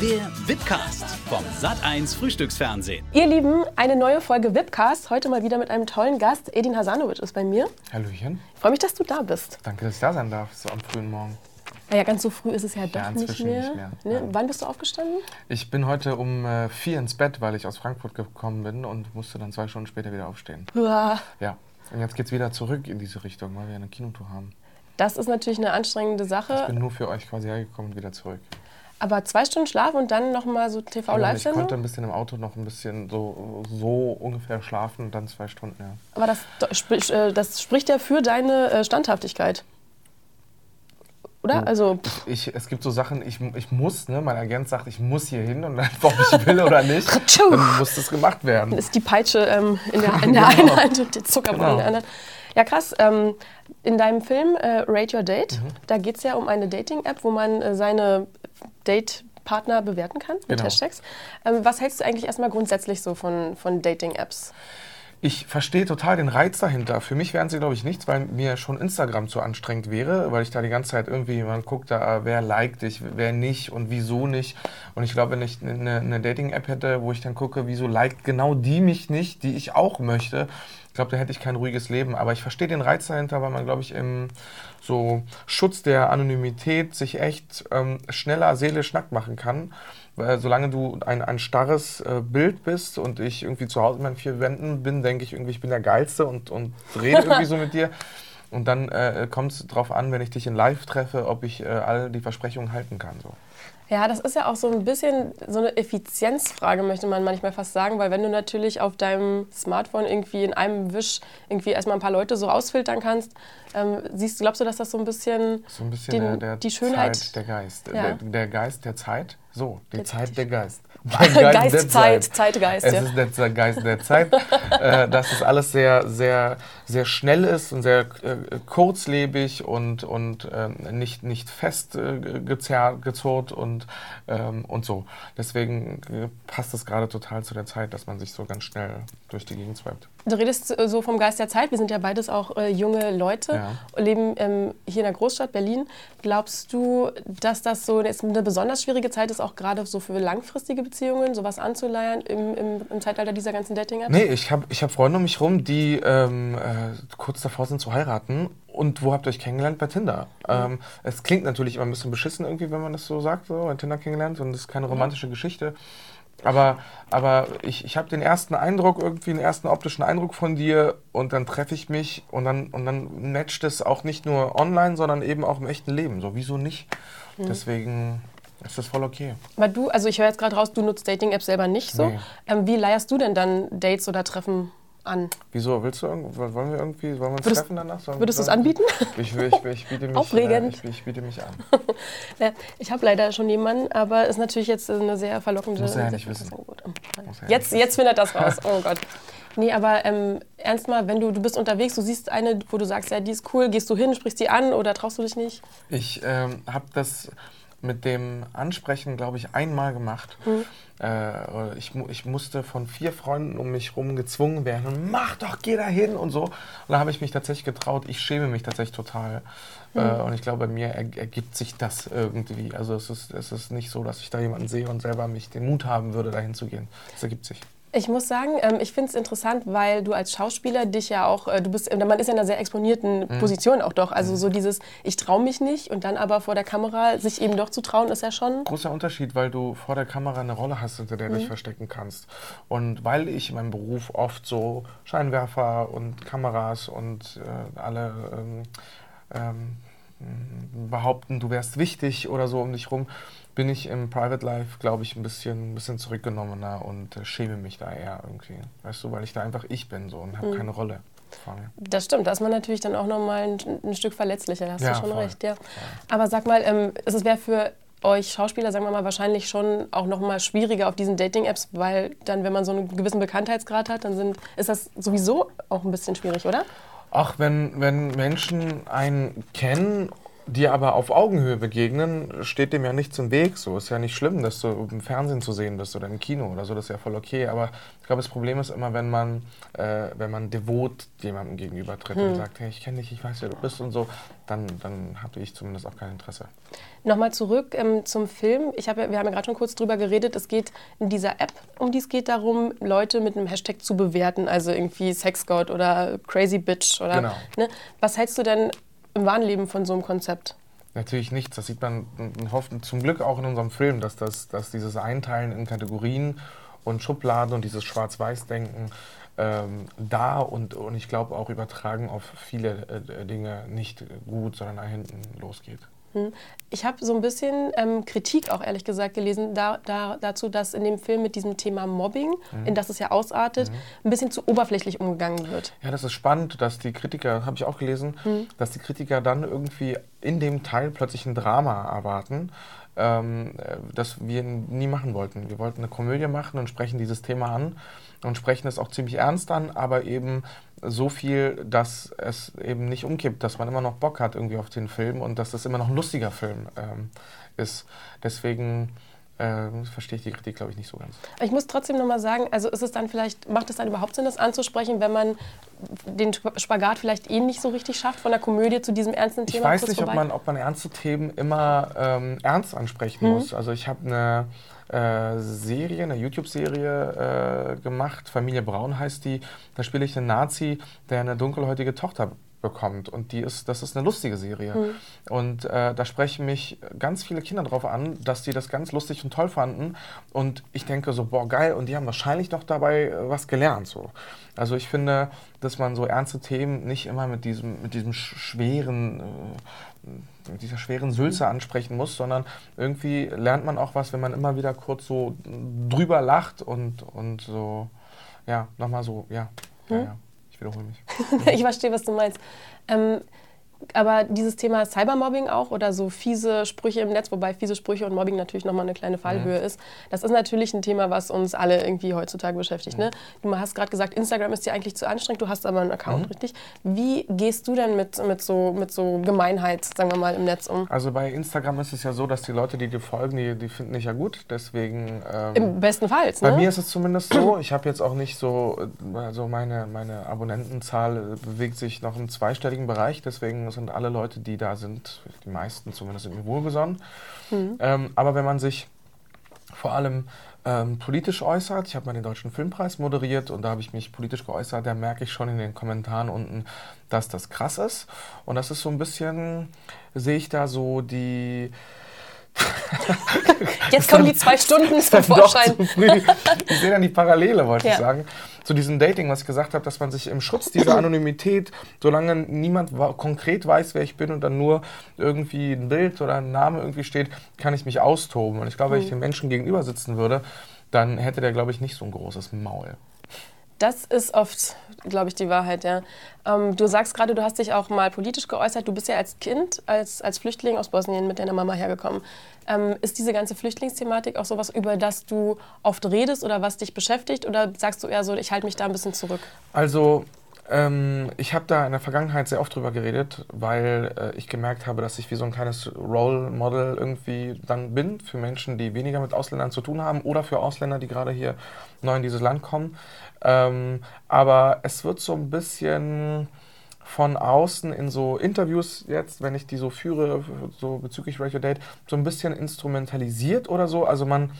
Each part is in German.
Der Wipcast vom Sat1 Frühstücksfernsehen. Ihr Lieben, eine neue Folge Wipcast. Heute mal wieder mit einem tollen Gast. Edin Hasanovic ist bei mir. Hallöchen. Ich freue mich, dass du da bist. Danke, dass ich da sein darf, so am frühen Morgen. Naja, ganz so früh ist es ja doch Ja, nicht inzwischen mehr. nicht mehr. Ne? Ja. Wann bist du aufgestanden? Ich bin heute um äh, vier ins Bett, weil ich aus Frankfurt gekommen bin und musste dann zwei Stunden später wieder aufstehen. Uah, Ja. Und jetzt geht's wieder zurück in diese Richtung, weil wir eine Kinotour haben. Das ist natürlich eine anstrengende Ich Sache. bin nur für euch quasi hergekommen und wieder zurück. Aber zwei Stunden Schlaf und dann nochmal so Aber ich TV-Live-Sendung? konnte ein bisschen im Auto noch ein bisschen so, so ungefähr schlafen und dann zwei Stunden, ja. Aber das, äh, das spricht ja für deine äh, Standhaftigkeit. Oder? Also, pff, Ich, es gibt so Sachen, ich, ich muss, ne, mein Agent sagt, ich muss hier hin und dann, ob ich will oder nicht, dann muss das gemacht werden. ist die Peitsche ähm, in der, in der einen Genau. Hand und die Zuckerbrot in der Genau. anderen. Ja, krass. Ähm, in deinem Film äh, Rate Your Date, Mhm. da geht es ja um eine Dating-App, wo man äh, seine Date-Partner bewerten kann mit Genau. Hashtags. Ähm, was hältst du eigentlich erstmal grundsätzlich so von, von Dating-Apps? Ich verstehe total den Reiz dahinter. Für mich wären sie, glaube ich, nichts, weil mir schon Instagram zu anstrengend wäre, weil ich da die ganze Zeit irgendwie, man guckt da, äh, wer liked dich, wer nicht und wieso nicht. Und ich glaube, wenn ich eine, eine Dating-App hätte, wo ich dann gucke, wieso liked genau die mich nicht, die ich auch möchte, ich glaube, da hätte ich kein ruhiges Leben. Aber ich verstehe den Reiz dahinter, weil man, glaube ich, im so Schutz der Anonymität sich echt ähm, schneller seelisch nackt machen kann. Weil solange du ein, ein starres äh, Bild bist und ich irgendwie zu Hause in meinen vier Wänden bin, denke ich irgendwie, ich bin der Geilste und, und rede irgendwie so mit dir. Und dann äh, kommt es darauf an, wenn ich dich in Live treffe, ob ich äh, all die Versprechungen halten kann. So. Ja, das ist ja auch so ein bisschen so eine Effizienzfrage, möchte man manchmal fast sagen, weil wenn du natürlich auf deinem Smartphone irgendwie in einem Wisch irgendwie erstmal ein paar Leute so ausfiltern kannst, ähm, siehst, glaubst du, dass das so ein bisschen, So ein bisschen den, der, der die Schönheit, Zeit, der Geist. Ja. Der, der Geist der Zeit. So, die Der- Zeit, der Geist. Geist, Zeit, Zeitgeist, Es ja. ist der Geist der Zeit. äh, dass es alles sehr, sehr, sehr schnell ist und sehr äh, kurzlebig und, und ähm, nicht, nicht fest äh, gezurrt und, ähm, und so. Deswegen äh, passt es gerade total zu der Zeit, dass man sich so ganz schnell durch die Gegend swiped. Du redest äh, so vom Geist der Zeit. Wir sind ja beides auch äh, junge Leute, Ja. leben ähm, hier in der Großstadt Berlin. Glaubst du, dass das so eine besonders schwierige Zeit ist, auch gerade so für langfristige Beziehungen, sowas anzuleiern im, im, im Zeitalter dieser ganzen Dating-Apps? Nee, ich habe ich hab Freunde um mich rum, die ähm, äh, kurz davor sind zu heiraten. Und wo habt ihr euch kennengelernt? Bei Tinder. Ähm, es klingt natürlich immer ein bisschen beschissen irgendwie, wenn man das so sagt, so bei Tinder kennengelernt. Und das ist keine romantische Geschichte. Aber, aber ich, ich habe den ersten Eindruck, irgendwie den ersten optischen Eindruck von dir und dann treffe ich mich und dann, und dann matcht es auch nicht nur online, sondern eben auch im echten Leben. So, wieso nicht? Deswegen ist das voll okay. Aber du, also ich höre jetzt gerade raus, du nutzt Dating-Apps selber nicht so. Nee. Ähm, wie leierst du denn dann Dates oder Treffen an? Wieso? Willst du wollen wir irgendwie, wollen wir uns Würdest- treffen danach? Sollen- würdest du es anbieten? Ich, will- ich, ich biete mich, Aufregend. Äh, ich, ich biete mich an. Ja, ich habe leider schon jemanden, aber ist natürlich jetzt eine sehr verlockende. Muss er ja nicht wissen. Muss er ja Jetzt, nicht jetzt findet das raus. Oh Gott. Nee, aber ähm, ernst mal, wenn du, du bist unterwegs, du siehst eine, wo du sagst, ja, die ist cool, gehst du hin, sprichst die an oder traust du dich nicht? Ich ähm, habe das mit dem Ansprechen, glaube ich, einmal gemacht. Mhm. Äh, ich, ich musste von vier Freunden um mich herum gezwungen werden, mach doch, geh da hin und so. Und da habe ich mich tatsächlich getraut. Ich schäme mich tatsächlich total. Mhm. Äh, und ich glaube, bei mir er, ergibt sich das irgendwie. Also es ist, es ist nicht so, dass ich da jemanden sehe und selber mich den Mut haben würde, dahin zu gehen. Das ergibt sich. Ich muss sagen, ähm, ich finde es interessant, weil du als Schauspieler dich ja auch, äh, du bist, äh, man ist ja in einer sehr exponierten Mhm. Position auch doch. Also so dieses, ich traue mich nicht und dann aber vor der Kamera sich eben doch zu trauen, ist ja schon. großer Unterschied, weil du vor der Kamera eine Rolle hast, hinter der du dich verstecken kannst. Und weil ich in meinem Beruf oft so Scheinwerfer und Kameras und äh, alle ähm, ähm, behaupten, du wärst wichtig oder so um dich rum, bin ich im Private Life, glaube ich, ein bisschen, ein bisschen zurückgenommener und äh, schäme mich da eher irgendwie. Weißt du, weil ich da einfach ich bin so und habe keine Rolle mir. Das stimmt, da ist man natürlich dann auch nochmal ein, ein Stück verletzlicher, da hast Ja, du schon voll. recht. Ja. Aber sag mal, ähm, es wäre für euch Schauspieler, sagen wir mal, wahrscheinlich schon auch noch mal schwieriger auf diesen Dating-Apps, weil dann, wenn man so einen gewissen Bekanntheitsgrad hat, dann sind, ist das sowieso auch ein bisschen schwierig, oder? Ach, wenn, wenn Menschen einen kennen, die aber auf Augenhöhe begegnen, steht dem ja nichts im Weg. So ist ja nicht schlimm, dass du im Fernsehen zu sehen bist oder im Kino oder so. Das ist ja voll okay. Aber ich glaube, das Problem ist immer, wenn man, äh, wenn man devot jemandem gegenübertritt hm. und sagt, hey, ich kenne dich, ich weiß, wer du bist und so, dann, dann habe ich zumindest auch kein Interesse. Nochmal zurück ähm, zum Film. Ich hab, wir haben ja gerade schon kurz drüber geredet. Es geht in dieser App, um die es geht, darum, Leute mit einem Hashtag zu bewerten. Also irgendwie Sexgott oder Crazy Bitch oder. Genau. Ne? Was hältst du denn im wahren Leben von so einem Konzept? Natürlich nichts. Das sieht man zum Glück auch in unserem Film, dass, das, dass dieses Einteilen in Kategorien und Schubladen und dieses Schwarz-Weiß-Denken ähm, da und, und ich glaube auch übertragen auf viele äh, Dinge nicht gut, sondern nach hinten losgeht. Hm. Ich habe so ein bisschen ähm, Kritik auch ehrlich gesagt gelesen da, da, dazu, dass in dem Film mit diesem Thema Mobbing, mhm. in das es ja ausartet, mhm. ein bisschen zu oberflächlich umgegangen wird. Ja, das ist spannend, dass die Kritiker, habe ich auch gelesen, mhm. dass die Kritiker dann irgendwie in dem Teil plötzlich ein Drama erwarten, ähm, das wir nie machen wollten. Wir wollten eine Komödie machen und sprechen dieses Thema an und sprechen es auch ziemlich ernst an, aber eben so viel, dass es eben nicht umkippt, dass man immer noch Bock hat irgendwie auf den Film und dass das immer noch ein lustiger Film ähm, ist. Deswegen ähm, verstehe ich die Kritik, glaube ich, nicht so ganz. Ich muss trotzdem nochmal sagen, also ist es dann vielleicht, macht es dann überhaupt Sinn, das anzusprechen, wenn man den Spagat vielleicht eh nicht so richtig schafft, von der Komödie zu diesem ernsten Thema? Ich weiß nicht, ob man, ob man ernste Themen immer ähm, ernst ansprechen mhm. muss. Also ich habe eine äh, Serie, eine YouTube-Serie äh, gemacht. Familie Braun heißt die. Da spiele ich einen Nazi, der eine dunkelhäutige Tochter bekommt. Und die ist, das ist eine lustige Serie. Mhm. Und äh, da sprechen mich ganz viele Kinder drauf an, dass die das ganz lustig und toll fanden. Und ich denke so, boah, geil. Und die haben wahrscheinlich noch dabei äh, was gelernt. So. Also ich finde, dass man so ernste Themen nicht immer mit diesem, mit diesem schweren, äh, mit dieser schweren Sülze ansprechen muss, sondern irgendwie lernt man auch was, wenn man immer wieder kurz so drüber lacht und, und so, ja, nochmal so, ja, mhm. ja, ja wiederhole mich. ich verstehe, was du meinst. Ähm, aber dieses Thema Cybermobbing auch oder so fiese Sprüche im Netz, wobei fiese Sprüche und Mobbing natürlich nochmal eine kleine Fallhöhe mhm. ist, das ist natürlich ein Thema, was uns alle irgendwie heutzutage beschäftigt. Mhm. Ne? Du hast gerade gesagt, Instagram ist dir eigentlich zu anstrengend, du hast aber einen Account, mhm. richtig? Wie gehst du denn mit, mit, so, mit so Gemeinheit, sagen wir mal, im Netz um? Also bei Instagram ist es ja so, dass die Leute, die dir folgen, die, die finden dich ja gut, deswegen... Ähm, Im besten Fall. Bei ne? mir ist es zumindest so, ich habe jetzt auch nicht so, also meine, meine Abonnentenzahl bewegt sich noch im zweistelligen Bereich, deswegen sind alle Leute, die da sind, die meisten zumindest, sind mir wohlgesonnen. Mhm. Ähm, aber wenn man sich vor allem ähm, politisch äußert, ich habe mal den Deutschen Filmpreis moderiert und da habe ich mich politisch geäußert, da merke ich schon in den Kommentaren unten, dass das krass ist. Und das ist so ein bisschen, sehe ich da so die Jetzt kommen die zwei Stunden zum Vorschein. Ich sehe dann die Parallele, wollte ja. ich sagen. Zu diesem Dating, was ich gesagt habe, dass man sich im Schutz dieser Anonymität, solange niemand konkret weiß, wer ich bin und dann nur irgendwie ein Bild oder ein Name irgendwie steht, kann ich mich austoben. Und ich glaube, wenn ich mhm. dem Menschen gegenüber sitzen würde, dann hätte der, glaube ich, nicht so ein großes Maul. Das ist oft, glaube ich, die Wahrheit, ja. Ähm, du sagst gerade, du hast dich auch mal politisch geäußert. Du bist ja als Kind, als, als Flüchtling aus Bosnien mit deiner Mama hergekommen. Ähm, ist diese ganze Flüchtlingsthematik auch sowas, über das du oft redest oder was dich beschäftigt? Oder sagst du eher so, ich halte mich da ein bisschen zurück? Also, ähm, ich habe da in der Vergangenheit sehr oft drüber geredet, weil äh, ich gemerkt habe, dass ich wie so ein kleines Role Model irgendwie dann bin für Menschen, die weniger mit Ausländern zu tun haben oder für Ausländer, die gerade hier neu in dieses Land kommen. Ähm, aber es wird so ein bisschen von außen in so Interviews jetzt, wenn ich die so führe, so bezüglich Radio Date, so ein bisschen instrumentalisiert oder so. Also man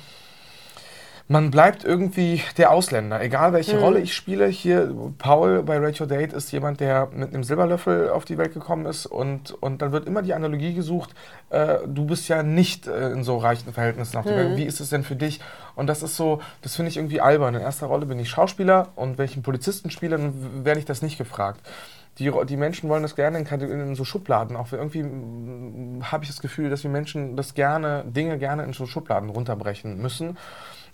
man bleibt irgendwie der Ausländer, egal welche mhm. Rolle ich spiele. Hier, Paul bei Rachel Date ist jemand, der mit einem Silberlöffel auf die Welt gekommen ist und, und dann wird immer die Analogie gesucht, äh, du bist ja nicht äh, in so reichen Verhältnissen auf der mhm. Welt. Wie ist es denn für dich? Und das ist so, das finde ich irgendwie albern. In erster Rolle bin ich Schauspieler und wenn ich einen Polizisten spiele, dann werde ich das nicht gefragt. Die, die, Menschen wollen das gerne in, in so Schubladen. Auch irgendwie habe ich das Gefühl, dass wir Menschen das gerne, Dinge gerne in so Schubladen runterbrechen müssen.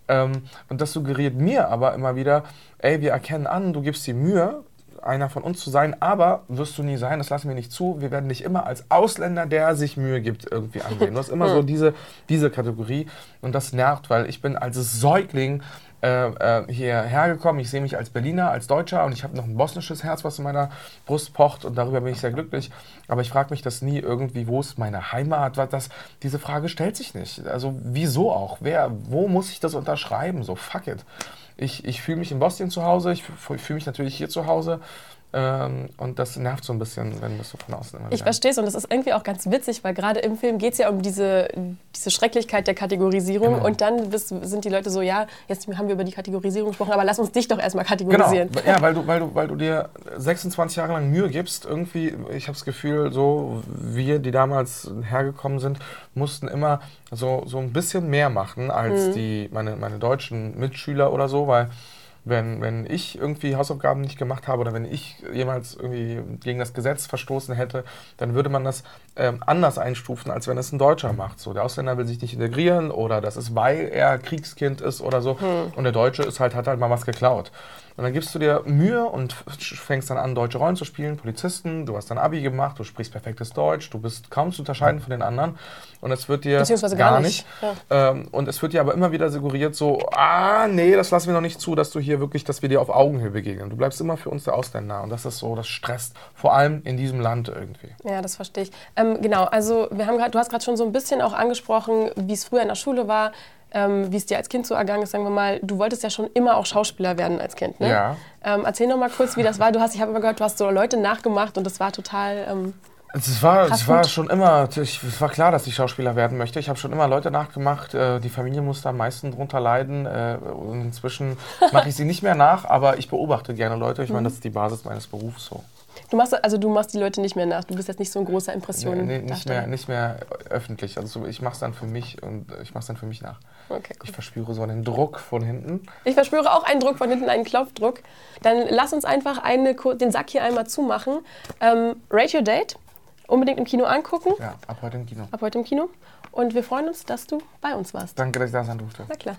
Ähm, und das suggeriert mir aber immer wieder, ey, wir erkennen an, du gibst dir Mühe, einer von uns zu sein, aber wirst du nie sein, das lassen wir nicht zu. Wir werden dich immer als Ausländer, der sich Mühe gibt, irgendwie ansehen. Du hast immer so diese, diese Kategorie und das nervt, weil ich bin als Säugling äh, äh, hierher gekommen. Ich sehe mich als Berliner, als Deutscher und ich habe noch ein bosnisches Herz, was in meiner Brust pocht und darüber bin ich sehr glücklich. Aber ich frage mich das nie irgendwie, wo ist meine Heimat? Das, diese Frage stellt sich nicht. Also wieso auch? Wer, wo muss ich das unterschreiben? So, fuck it. Ich, ich fühle mich in Bosnien zu Hause, ich fühle mich natürlich hier zu Hause. Ähm, und das nervt so ein bisschen, wenn das so von außen immer Ich verstehe es und das ist irgendwie auch ganz witzig, weil gerade im Film geht es ja um diese, diese Schrecklichkeit der Kategorisierung genau. und dann bist, sind die Leute so, ja, jetzt haben wir über die Kategorisierung gesprochen, aber lass uns dich doch erstmal kategorisieren. Genau, ja, weil du, weil, du, weil du dir 26 Jahre lang Mühe gibst, irgendwie, ich habe das Gefühl, so wir, die damals hergekommen sind, mussten immer so, so ein bisschen mehr machen als mhm. die, meine, meine deutschen Mitschüler oder so, weil wenn, wenn ich irgendwie Hausaufgaben nicht gemacht habe oder wenn ich jemals irgendwie gegen das Gesetz verstoßen hätte, dann würde man das ähm, anders einstufen, als wenn es ein Deutscher macht. So, der Ausländer will sich nicht integrieren oder das ist, weil er Kriegskind ist oder so. Hm. Und der Deutsche ist halt, hat halt mal was geklaut. Und dann gibst du dir Mühe und fängst dann an, deutsche Rollen zu spielen, Polizisten, du hast dein Abi gemacht, du sprichst perfektes Deutsch, du bist kaum zu unterscheiden von den anderen. Und es wird dir Beziehungsweise gar, gar nicht. nicht. Ja. Ähm, und es wird dir aber immer wieder suggeriert, so, ah, nee, das lassen wir noch nicht zu, dass du hier wirklich, dass wir dir auf Augenhöhe begegnen. Du bleibst immer für uns der Ausländer. Und das ist so, das stresst, vor allem in diesem Land irgendwie. Ja, das verstehe ich. Ähm, genau, also wir haben grad, du hast gerade schon so ein bisschen auch angesprochen, wie es früher in der Schule war ähm, wie es dir als Kind so ergangen ist, sagen wir mal, du wolltest ja schon immer auch Schauspieler werden als Kind, ne? Ja. Ähm, erzähl noch mal kurz, wie das war. Du hast, ich habe immer gehört, du hast so Leute nachgemacht und das war total. Ähm, es war, es war schon immer, es war klar, dass ich Schauspieler werden möchte. Ich habe schon immer Leute nachgemacht. Äh, die Familie musste am meisten drunter leiden. Äh, inzwischen mache ich sie nicht mehr nach, aber ich beobachte gerne Leute. Ich meine, das ist die Basis meines Berufs so. Du machst, also du machst die Leute nicht mehr nach. Du bist jetzt nicht so ein großer Impression. Nee, nee, nicht, mehr, nicht mehr öffentlich. Also ich mache es dann für mich und ich mache dann für mich nach. Okay, cool. Ich verspüre so einen Druck von hinten. Ich verspüre auch einen Druck von hinten, einen Klopfdruck. Dann lass uns einfach eine, den Sack hier einmal zumachen. Ähm, Rate Your Date. Unbedingt im Kino angucken. Ja, ab heute im Kino. Ab heute im Kino. Und wir freuen uns, dass du bei uns warst. Danke, dass ich da sein durfte. Na klar.